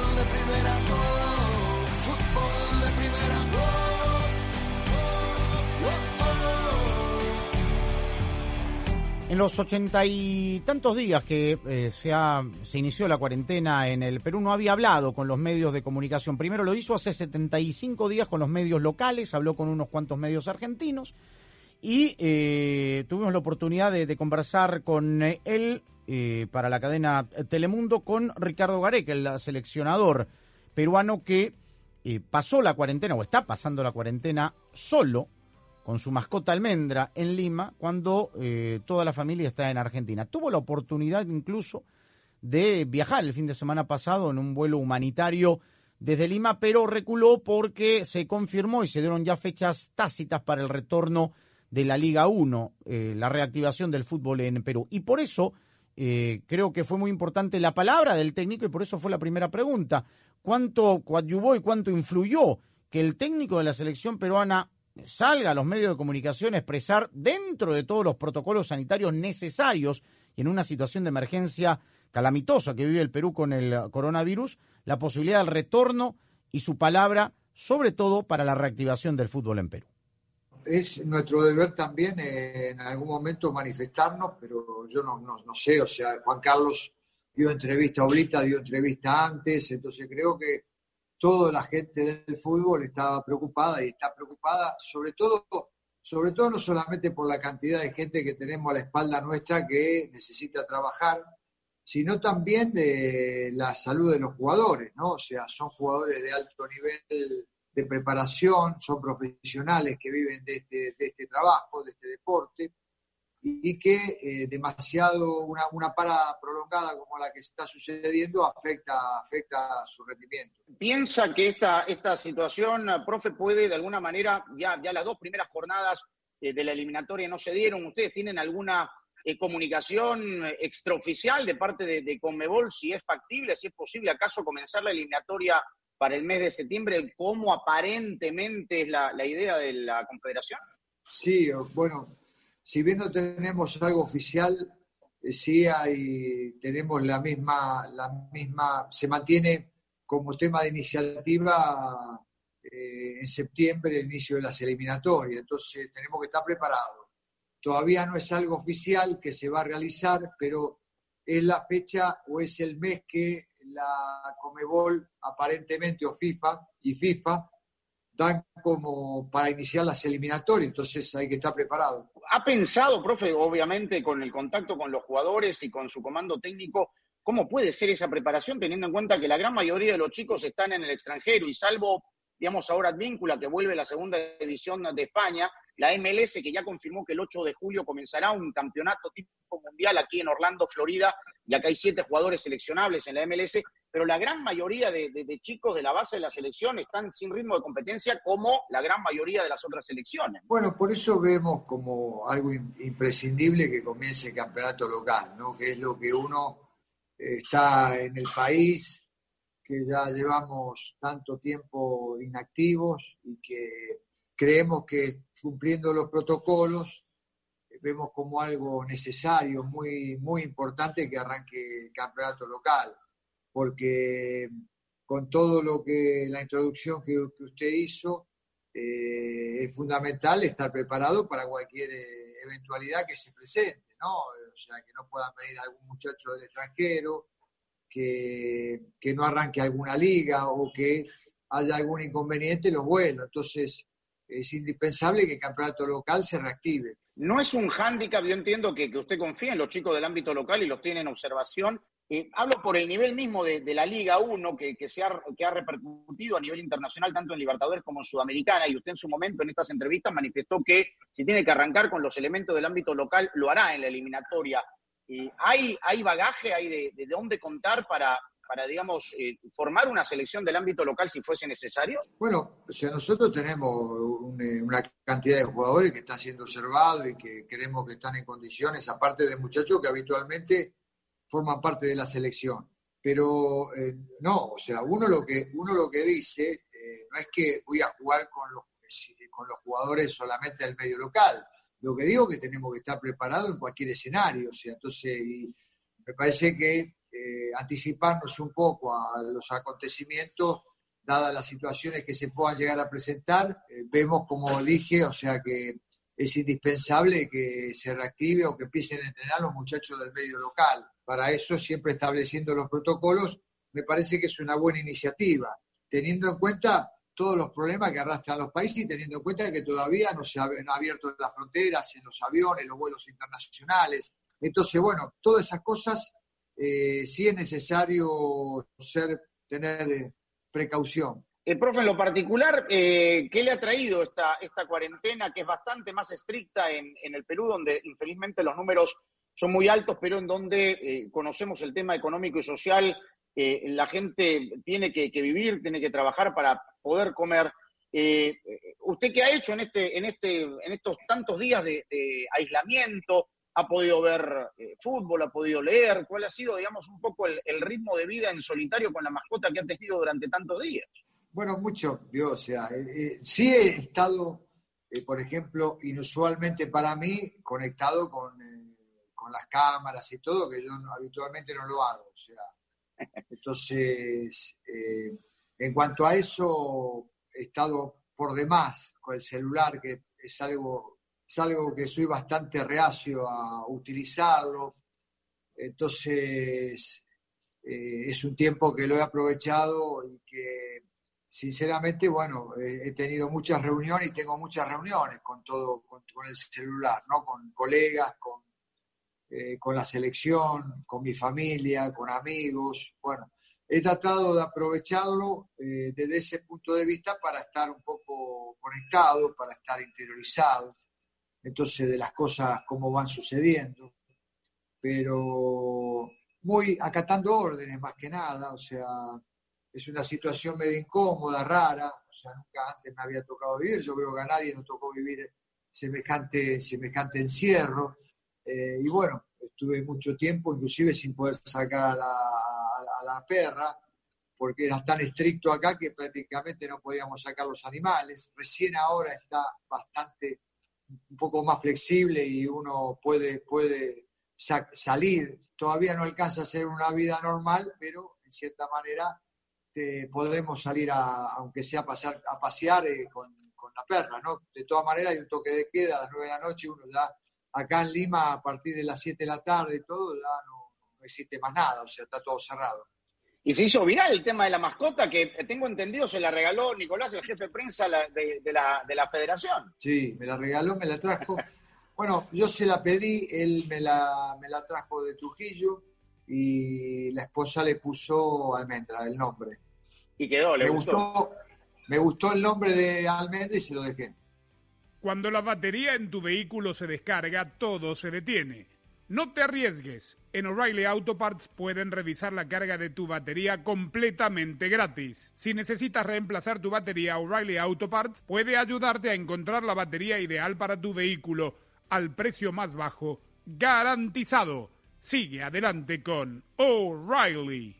En los ochenta y tantos días que eh, se, se inició la cuarentena en el Perú, no había hablado con los medios de comunicación. Primero lo hizo hace 75 días con los medios locales, habló con unos cuantos medios argentinos y eh, tuvimos la oportunidad de, conversar con él eh, para la cadena Telemundo con Ricardo Gareca, el seleccionador peruano que pasó la cuarentena o está pasando la cuarentena solo con su mascota almendra en Lima cuando eh, toda la familia está en Argentina. Tuvo la oportunidad incluso de viajar el fin de semana pasado en un vuelo humanitario desde Lima, pero reculó porque se confirmó y se dieron ya fechas tácitas para el retorno de la Liga 1, eh, la reactivación del fútbol en Perú. Y por eso eh, creo que fue muy importante la palabra del técnico y por eso fue la primera pregunta. ¿Cuánto coadyuvó y cuánto influyó que el técnico de la selección peruana salga a los medios de comunicación expresar dentro de todos los protocolos sanitarios necesarios y en una situación de emergencia calamitosa que vive el Perú con el coronavirus, la posibilidad del retorno y su palabra, sobre todo para la reactivación del fútbol en Perú. Es nuestro deber también eh, en algún momento manifestarnos, pero yo no, no, sé, o sea, Juan Carlos dio entrevista ahorita, dio entrevista antes, entonces creo que toda la gente del fútbol estaba preocupada y está preocupada, sobre todo, sobre todo no solamente por la cantidad de gente que tenemos a la espalda nuestra que necesita trabajar, sino también de la salud de los jugadores, ¿no? O sea, son jugadores de alto nivel de preparación, son profesionales que viven de este, de este trabajo, de este deporte, y que eh, demasiado una, una para prolongada como la que está sucediendo afecta, afecta su rendimiento. ¿Piensa que esta, esta situación, profe, puede de alguna manera, ya, ya las dos primeras jornadas eh, de la eliminatoria no se dieron, ¿ustedes tienen alguna eh, comunicación extraoficial de parte de, de, Conmebol si es factible, si es posible acaso comenzar la eliminatoria para el mes de septiembre, como aparentemente es la, la idea de la Confederación? Sí, bueno, si bien no tenemos algo oficial, eh, sí hay, tenemos la misma, la misma, se mantiene como tema de iniciativa eh, en septiembre el inicio de las eliminatorias, entonces tenemos que estar preparados. Todavía no es algo oficial que se va a realizar, pero es la fecha o es el mes que la Comebol aparentemente o FIFA y FIFA dan como para iniciar las eliminatorias, entonces hay que estar preparado. ¿Ha pensado, profe, obviamente con el contacto con los jugadores y con su comando técnico, cómo puede ser esa preparación teniendo en cuenta que la gran mayoría de los chicos están en el extranjero y salvo, digamos, ahora Advíncula, que vuelve a la segunda división de España, la MLS que ya confirmó que el 8 de julio comenzará un campeonato tipo mundial aquí en Orlando, Florida, y acá hay siete jugadores seleccionables en la MLS, pero la gran mayoría de, chicos de la base de la selección están sin ritmo de competencia como la gran mayoría de las otras selecciones. Bueno, por eso vemos como algo imprescindible que comience el campeonato local, ¿no? que es lo que uno está en el país, que ya llevamos tanto tiempo inactivos y que creemos que cumpliendo los protocolos vemos como algo necesario, muy, muy importante que arranque el campeonato local porque con todo lo que la introducción que, usted hizo, eh, es fundamental estar preparado para cualquier eh, eventualidad que se presente, ¿no? O sea, que no puedan venir algún muchacho del extranjero, que, que no arranque alguna liga o que haya algún inconveniente en los vuelos. Entonces, es indispensable que el campeonato local se reactive. No es un hándicap, yo entiendo que, que, usted confía en los chicos del ámbito local y los tiene en observación, eh, hablo por el nivel mismo de, la Liga 1 que, se ha, que ha repercutido a nivel internacional, tanto en Libertadores como en Sudamericana, y usted en su momento en estas entrevistas manifestó que si tiene que arrancar con los elementos del ámbito local, lo hará en la eliminatoria. Eh, ¿hay, ¿Hay bagaje, hay de, dónde contar para, para digamos, eh, formar una selección del ámbito local si fuese necesario? Bueno, o sea, nosotros tenemos una cantidad de jugadores que están siendo observados y que creemos que están en condiciones, aparte de muchachos que habitualmente forman parte de la selección. Pero eh, no, o sea, uno lo que, uno lo que dice eh, no es que voy a jugar con los, con los jugadores solamente del medio local. Lo que digo es que tenemos que estar preparados en cualquier escenario. O sea, entonces me parece que eh, anticiparnos un poco a los acontecimientos, dadas las situaciones que se puedan llegar a presentar, vemos como dije, o sea que es indispensable que se reactive o que empiecen a entrenar los muchachos del medio local. Para eso, siempre estableciendo los protocolos, me parece que es una buena iniciativa, teniendo en cuenta todos los problemas que arrastran los países y teniendo en cuenta que todavía no se han abierto las fronteras en los aviones, los vuelos internacionales. Entonces, bueno, todas esas cosas eh, sí es necesario ser, tener eh, precaución. El profe, en lo particular, eh, ¿qué le ha traído esta, esta cuarentena que es bastante más estricta en, en el Perú, donde infelizmente los números son muy altos, pero en donde eh, conocemos el tema económico y social, eh, la gente tiene que, vivir, tiene que trabajar para poder comer. ¿Usted qué ha hecho en, este, en, este, en estos tantos días de, aislamiento? ¿Ha podido ver fútbol? ¿Ha podido leer? ¿Cuál ha sido, digamos, un poco el, ritmo de vida en solitario con la mascota que ha tenido durante tantos días? Bueno, mucho, yo, o sea, eh, eh, sí he estado, eh, por ejemplo, inusualmente para mí, conectado con, con, las cámaras y todo, que yo habitualmente no lo hago, o sea. Entonces, en cuanto a eso, he estado por demás con el celular, que es algo, es algo que soy bastante reacio a utilizarlo. Entonces, es un tiempo que lo he aprovechado y que sinceramente, bueno, eh, he tenido muchas reuniones y tengo muchas reuniones con todo, con, el celular, ¿no? Con colegas, con, eh, con la selección, con mi familia, con amigos. Bueno, he tratado de aprovecharlo eh, desde ese punto de vista para estar un poco conectado, para estar interiorizado, entonces de las cosas como van sucediendo, pero muy acatando órdenes más que nada, o sea, es una situación medio incómoda, rara, o sea, nunca antes me había tocado vivir, yo creo que a nadie nos tocó vivir semejante, semejante encierro, eh, y bueno, estuve mucho tiempo, inclusive sin poder sacar a la, a la, perra, porque era tan estricto acá que prácticamente no podíamos sacar los animales. Recién ahora está bastante, un poco más flexible y uno puede, puede salir. Todavía no alcanza a ser una vida normal, pero en cierta manera este, podemos salir a, aunque sea pasar, a pasear eh, con, la perra, ¿no? De todas maneras hay un toque de queda a las 9 de la noche, uno ya acá en Lima a partir de las 7 de la tarde y todo, ya no, existe más nada, o sea, está todo cerrado. Y se hizo viral el tema de la mascota, que tengo entendido se la regaló Nicolás, el jefe de prensa de, la, de la federación. Sí, me la regaló, me la trajo. <laughs> bueno, yo se la pedí, él me la, me la trajo de Trujillo y la esposa le puso Almendra, el nombre. Y quedó, le me gustó. Me gustó el nombre de Almendra y se lo dejé. Cuando la batería en tu vehículo se descarga, todo se detiene. No te arriesgues. En O'Reilly Auto Parts pueden revisar la carga de tu batería completamente gratis. Si necesitas reemplazar tu batería, O'Reilly Auto Parts puede ayudarte a encontrar la batería ideal para tu vehículo al precio más bajo, garantizado. Sigue adelante con O'Reilly.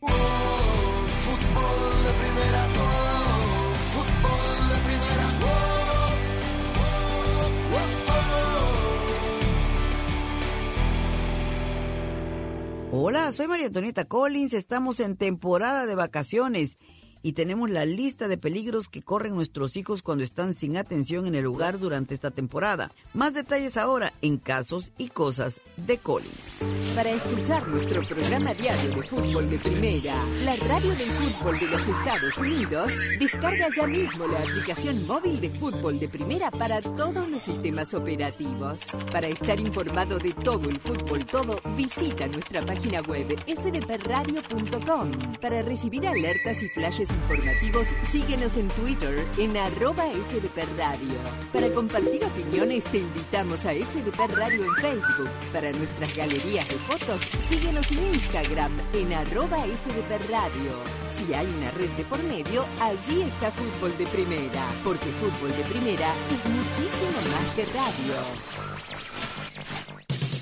Hola, soy María Antonieta Collins, estamos en temporada de vacaciones y tenemos la lista de peligros que corren nuestros hijos cuando están sin atención en el lugar durante esta temporada. Más detalles ahora en Casos y Cosas de Collins. Para escuchar nuestro programa diario de fútbol de primera, la radio del fútbol de los Estados Unidos, descarga ya mismo la aplicación móvil de fútbol de primera para todos los sistemas operativos. Para estar informado de todo el fútbol todo, visita nuestra página web fdpradio.com para recibir alertas y flashes informativos, síguenos en Twitter en arroba FDP Radio. Para compartir opiniones te invitamos a FDP Radio en Facebook. Para nuestras galerías de fotos, síguenos en Instagram en arroba FDP Radio. Si hay una red de por medio, allí está Fútbol de Primera, porque Fútbol de Primera es muchísimo más que radio.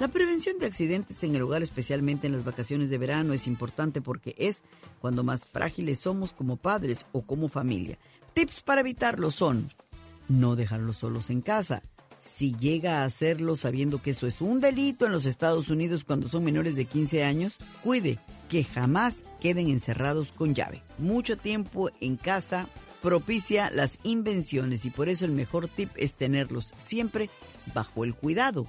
La prevención de accidentes en el hogar, especialmente en las vacaciones de verano, es importante porque es cuando más frágiles somos como padres o como familia. Tips para evitarlo son no dejarlos solos en casa. Si llega a hacerlo sabiendo que eso es un delito en los Estados Unidos cuando son menores de 15 años, cuide que jamás queden encerrados con llave. Mucho tiempo en casa propicia las invenciones y por eso el mejor tip es tenerlos siempre bajo el cuidado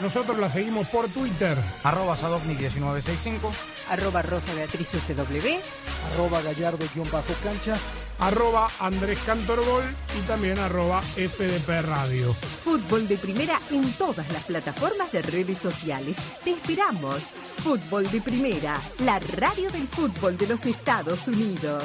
Nosotros la seguimos por Twitter. Arroba Sadovnik1965. Arroba Rosa Beatriz SW. Arroba Gallardo-cancha. Arroba Andrés Cantorbol y también arroba FDP Radio. Fútbol de primera en todas las plataformas de redes sociales. Te esperamos. Fútbol de primera, la radio del fútbol de los Estados Unidos.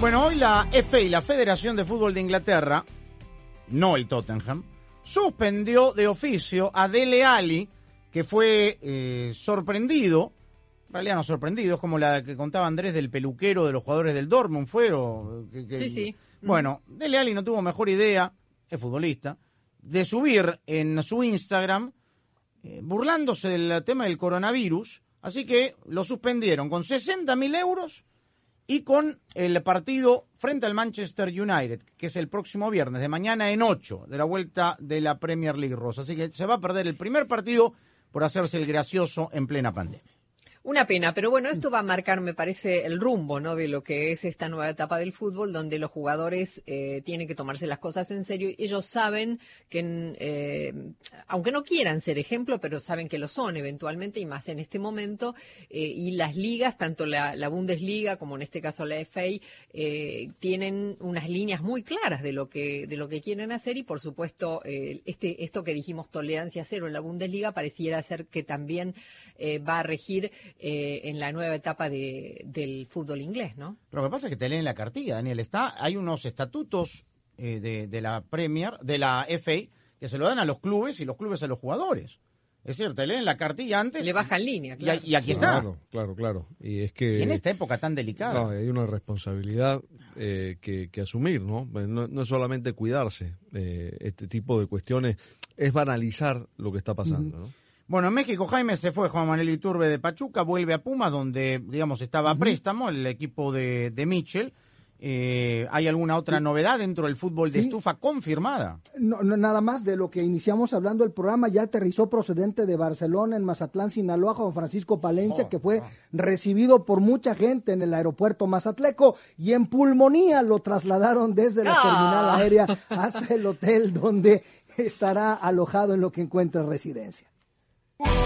Bueno, hoy la FA, la Federación de Fútbol de Inglaterra, no el Tottenham, suspendió de oficio a Dele Alli, que fue eh, sorprendido, en realidad no sorprendido, es como la que contaba Andrés del peluquero de los jugadores del Dortmund, fue o, que- que- Sí, sí. Bueno, Dele Alli no tuvo mejor idea, es futbolista, de subir en su Instagram eh, burlándose del tema del coronavirus, así que lo suspendieron con 60 mil euros y con el partido frente al Manchester United, que es el próximo viernes, de mañana en 8, de la vuelta de la Premier League Rosa. Así que se va a perder el primer partido por hacerse el gracioso en plena pandemia. Una pena, pero bueno, esto va a marcar, me parece, el rumbo, ¿no? De lo que es esta nueva etapa del fútbol, donde los jugadores eh, tienen que tomarse las cosas en serio. Ellos saben que, eh, aunque no quieran ser ejemplo, pero saben que lo son eventualmente y más en este momento. eh, y las ligas, tanto la, la Bundesliga como en este caso la FA, eh, tienen unas líneas muy claras de lo que de lo que quieren hacer y, por supuesto, este esto que dijimos tolerancia cero en la Bundesliga pareciera ser que también va a regir eh, en la nueva etapa de, del fútbol inglés, ¿no? Pero lo que pasa es que te leen la cartilla, Daniel. Está, hay unos estatutos eh, de, de la Premier, de la FA, que se lo dan a los clubes y los clubes a los jugadores. Es cierto, te leen la cartilla antes. Le bajan línea, y, claro. y aquí está. Claro, claro, claro. Y es que... Y en esta época tan delicada. No, hay una responsabilidad eh, que, que asumir, ¿no? Eh, No, no es solamente cuidarse. eh, este tipo de cuestiones es banalizar lo que está pasando, ¿no? Bueno, en México, Jaime se fue Juan Manuel Iturbe de Pachuca, vuelve a Pumas, donde, digamos, estaba a préstamo el equipo de, de Mitchell. Eh, ¿Hay alguna otra novedad dentro del fútbol de Sí. estufa confirmada? No, no, nada más de lo que iniciamos hablando el programa, ya aterrizó procedente de Barcelona en Mazatlán, Sinaloa, Juan Francisco Palencia, Oh, que fue recibido por mucha gente en el aeropuerto Mazatleco y en pulmonía lo trasladaron desde la Ah. terminal aérea hasta el hotel donde estará alojado en lo que encuentra residencia. Whoa.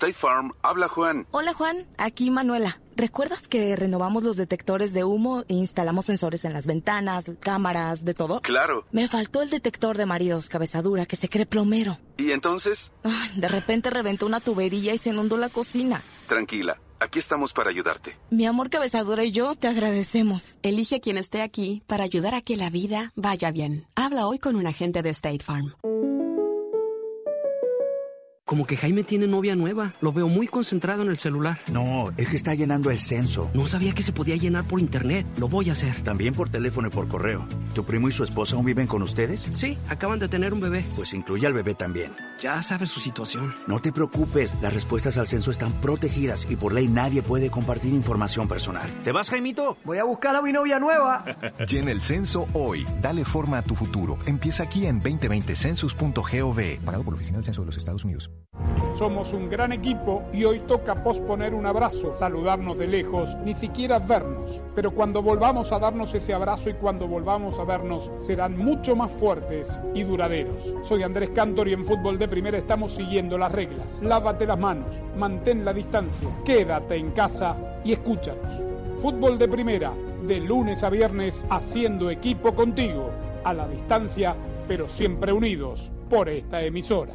State Farm, habla Juan. Hola Juan, aquí Manuela. ¿Recuerdas que renovamos los detectores de humo e instalamos sensores en las ventanas, cámaras, de todo? Claro. Me faltó el detector de maridos cabezadura que se cree plomero. ¿Y entonces? de repente reventó una tubería y se inundó la cocina. Tranquila, aquí estamos para ayudarte. Mi amor cabezadura y yo te agradecemos. Elige a quien esté aquí para ayudar a que la vida vaya bien. Habla hoy con un agente de State Farm. Como que Jaime tiene novia nueva. Lo veo muy concentrado en el celular. No, es que está llenando el censo. No sabía que se podía llenar por internet. Lo voy a hacer. También por teléfono y por correo. ¿Tu primo y su esposa aún viven con ustedes? Sí, acaban de tener un bebé. Pues incluye al bebé también. Ya sabes su situación. No te preocupes, las respuestas al censo están protegidas y por ley nadie puede compartir información personal. ¿Te vas, Jaimito? Voy a buscar a mi novia nueva. <laughs> Llena el censo hoy. Dale forma a tu futuro. Empieza aquí en 2020census.gov. Pagado por la Oficina del Censo de los Estados Unidos. Somos un gran equipo y hoy toca posponer un abrazo, saludarnos de lejos, ni siquiera vernos. Pero cuando volvamos a darnos ese abrazo y cuando volvamos a vernos, serán mucho más fuertes y duraderos. Soy Andrés Cantor y en Fútbol de Primera estamos siguiendo las reglas. Lávate las manos, mantén la distancia, quédate en casa y escúchanos. Fútbol de Primera, de lunes a viernes, haciendo equipo contigo, a la distancia, pero siempre unidos por esta emisora.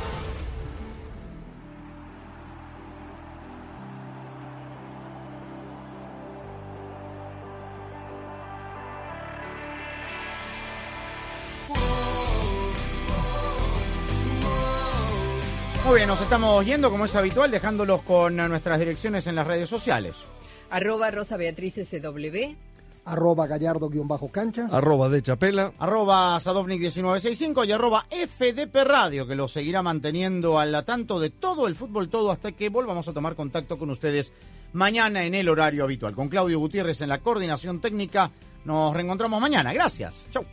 Nos estamos yendo como es habitual, dejándolos con nuestras direcciones en las redes sociales. Arroba Rosa Beatriz SW. Arroba Gallardo-cancha. Arroba de Chapela. Arroba Sadovnik1965 y arroba FDP Radio, que lo seguirá manteniendo al tanto de todo el fútbol todo hasta que volvamos a tomar contacto con ustedes mañana en el horario habitual. Con Claudio Gutiérrez en la coordinación técnica. Nos reencontramos mañana. Gracias. Chau.